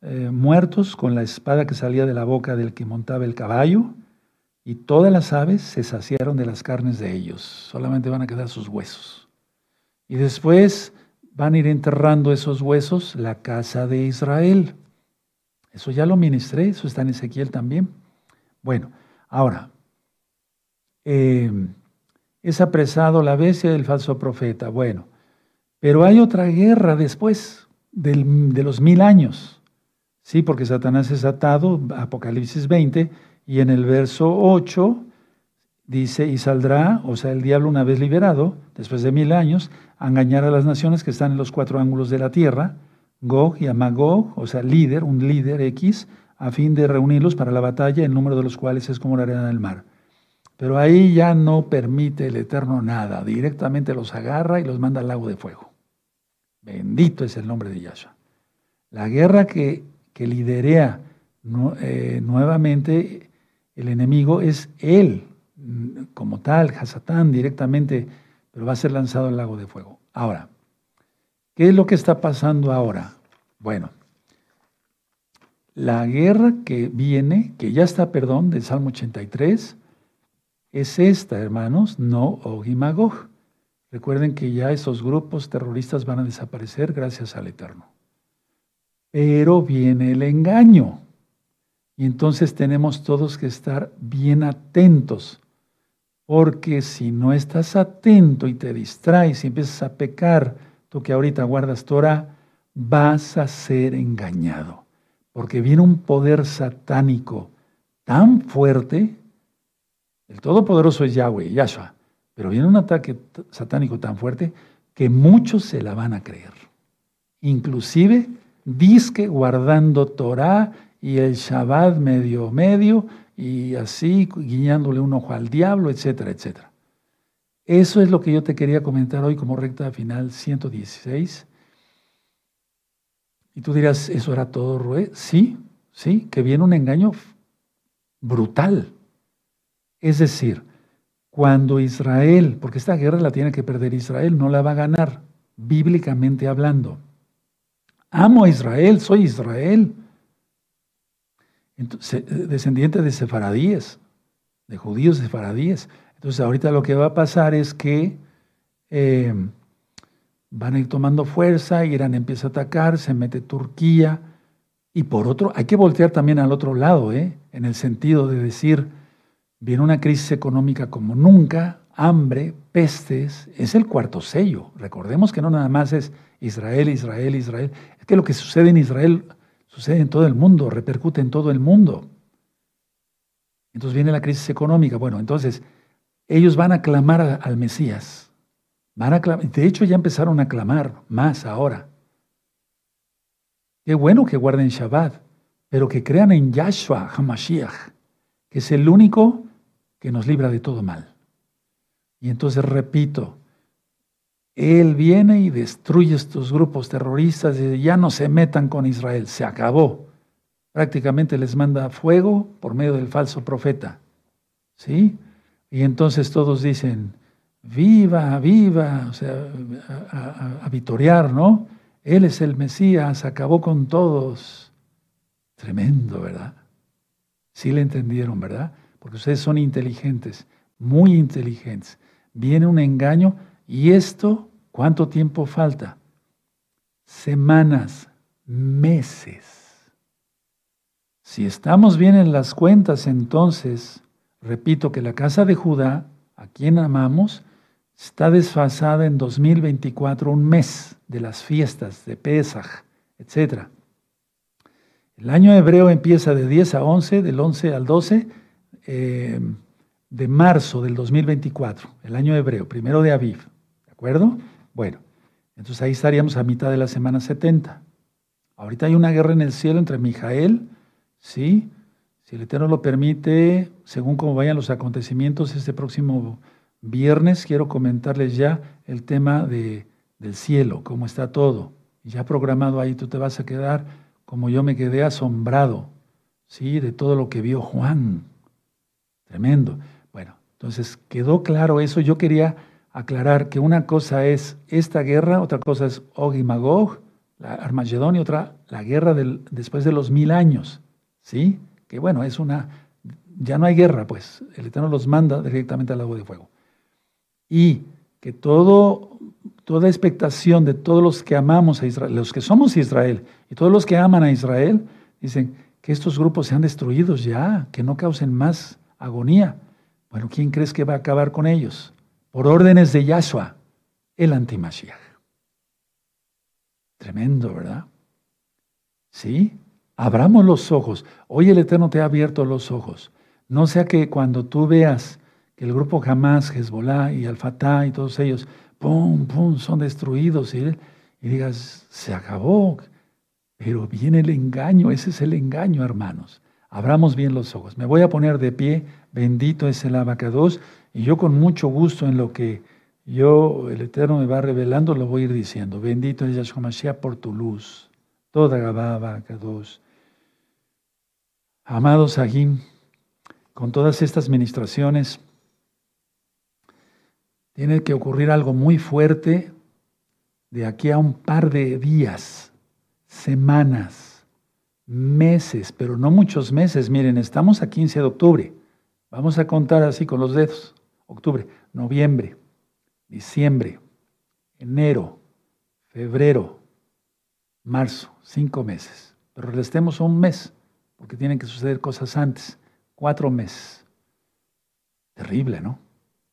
eh, muertos con la espada que salía de la boca del que montaba el caballo, y todas las aves se saciaron de las carnes de ellos, solamente van a quedar sus huesos. Y después van a ir enterrando esos huesos la casa de Israel. Eso ya lo ministré, eso está en Ezequiel también. Bueno, ahora, eh, es apresado la bestia del falso profeta. Bueno, pero hay otra guerra después de los mil años. Sí, porque Satanás es atado, Apocalipsis 20, y en el verso 8 dice, y saldrá, o sea, el diablo una vez liberado, después de mil años, a engañar a las naciones que están en los cuatro ángulos de la tierra, Gog y Amagog, o sea, líder, un líder X, a fin de reunirlos para la batalla, el número de los cuales es como la arena del mar. Pero ahí ya no permite el Eterno nada, directamente los agarra y los manda al lago de fuego. Bendito es el nombre de Yahshua. La guerra que que liderea eh, nuevamente el enemigo es él, como tal, Hasatán directamente, pero va a ser lanzado al lago de fuego. Ahora, ¿qué es lo que está pasando ahora? Bueno, la guerra que viene, que ya está, perdón, del Salmo 83, es esta, hermanos, no Ogimagog. Recuerden que ya esos grupos terroristas van a desaparecer gracias al Eterno pero viene el engaño. Y entonces tenemos todos que estar bien atentos, porque si no estás atento y te distraes y empiezas a pecar, tú que ahorita guardas Torah, vas a ser engañado, porque viene un poder satánico tan fuerte, el Todopoderoso es Yahweh, Yahshua, pero viene un ataque satánico tan fuerte que muchos se la van a creer, inclusive disque guardando Torah y el Shabbat medio medio y así guiñándole un ojo al diablo, etcétera, etcétera. Eso es lo que yo te quería comentar hoy como recta final 116. Y tú dirás, ¿eso era todo, Rue? Sí, sí, que viene un engaño brutal. Es decir, cuando Israel, porque esta guerra la tiene que perder Israel, no la va a ganar, bíblicamente hablando. Amo a Israel, soy Israel. Entonces, descendiente de sefaradíes, de judíos sefaradíes. Entonces ahorita lo que va a pasar es que eh, van a ir tomando fuerza, Irán empieza a atacar, se mete Turquía, y por otro, hay que voltear también al otro lado, ¿eh? en el sentido de decir, viene una crisis económica como nunca, hambre, pestes, es el cuarto sello. Recordemos que no nada más es Israel, Israel, Israel, es que lo que sucede en Israel sucede en todo el mundo, repercute en todo el mundo. Entonces viene la crisis económica. Bueno, entonces ellos van a clamar al Mesías. Van a de hecho, ya empezaron a clamar más ahora. Qué bueno que guarden Shabbat, pero que crean en Yahshua HaMashiach, que es el único que nos libra de todo mal. Y entonces repito, Él viene y destruye estos grupos terroristas y ya no se metan con Israel, se acabó. Prácticamente les manda fuego por medio del falso profeta. ¿Sí? Y entonces todos dicen, viva, viva, o sea, a, a, ¿no? Él es el Mesías, acabó con todos. Tremendo, ¿verdad? Sí le entendieron, ¿verdad? Porque ustedes son inteligentes, muy inteligentes. Viene un engaño y esto, ¿cuánto tiempo falta? Semanas, meses. Si estamos bien en las cuentas, entonces Repito que la casa de Judá, a quien amamos, está desfasada en 2024, un mes de las fiestas de Pesach, etc. El año hebreo empieza de 10 a 11, del 11 al 12 eh, de marzo del 2024, el año hebreo, primero de Aviv. ¿De acuerdo? Bueno, entonces ahí estaríamos a mitad de la semana 70. Ahorita hay una guerra en el cielo entre Mijael, ¿sí? Si el Eterno lo permite, según cómo vayan los acontecimientos este próximo viernes, quiero comentarles ya el tema de, del cielo, cómo está todo. Ya programado ahí, tú te vas a quedar como yo me quedé asombrado, ¿sí? De todo lo que vio Juan. Tremendo. Bueno, entonces quedó claro eso. Yo quería aclarar que una cosa es esta guerra, otra cosa es Og y Magog, la Armagedón, y otra la guerra del, después de los mil años, ¿sí? que bueno, es una, ya no hay guerra, pues el Eterno los manda directamente al lago de fuego. Y que todo, toda expectación de todos los que amamos a Israel, los que somos Israel y todos los que aman a Israel, dicen que estos grupos sean destruidos ya, que no causen más agonía. Bueno, ¿quién crees que va a acabar con ellos? Por órdenes de Yahshua, el antimashiach. Tremendo, ¿verdad? Sí, Abramos los ojos. Hoy el Eterno te ha abierto los ojos. No sea que cuando tú veas que el grupo Hamas, Hezbollah y Al-Fatah y todos ellos, pum, pum, son destruidos y, digas, se acabó. Pero viene el engaño, ese es el engaño, hermanos. Abramos bien los ojos. Me voy a poner de pie, bendito es el abacados, y yo con mucho gusto en lo que yo, el Eterno me va revelando, lo voy a ir diciendo. Bendito es Yahshua Mashiach por tu luz. Toda Gabá, abacados. Amados Sahim, con todas estas ministraciones, tiene que ocurrir algo muy fuerte de aquí a un par de días, semanas, meses, pero no muchos meses. Miren, estamos a 15 de octubre. Vamos a contar así con los dedos. Octubre, noviembre, diciembre, enero, febrero, marzo, cinco meses. Pero restemos un mes porque tienen que suceder cosas antes. Cuatro meses. Terrible, ¿no?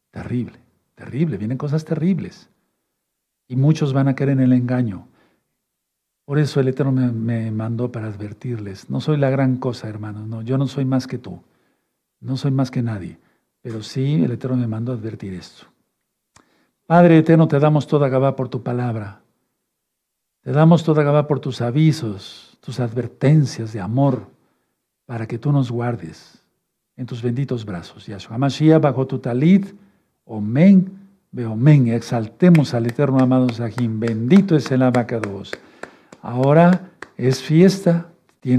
Terrible, terrible. Vienen cosas terribles. Y muchos van a caer en el engaño. Por eso el Eterno me, mandó para advertirles. No soy la gran cosa, hermanos. No, yo no soy más que tú. No soy más que nadie. Pero sí, el Eterno me mandó a advertir esto. Padre Eterno, te damos toda Gabá por tu palabra. Te damos toda Gabá por tus avisos, tus advertencias de amor para que tú nos guardes en tus benditos brazos. Yahshua Mashiach bajo tu talit, omen, omen, exaltemos al eterno amado Sahim, bendito es el abacados. Ahora es fiesta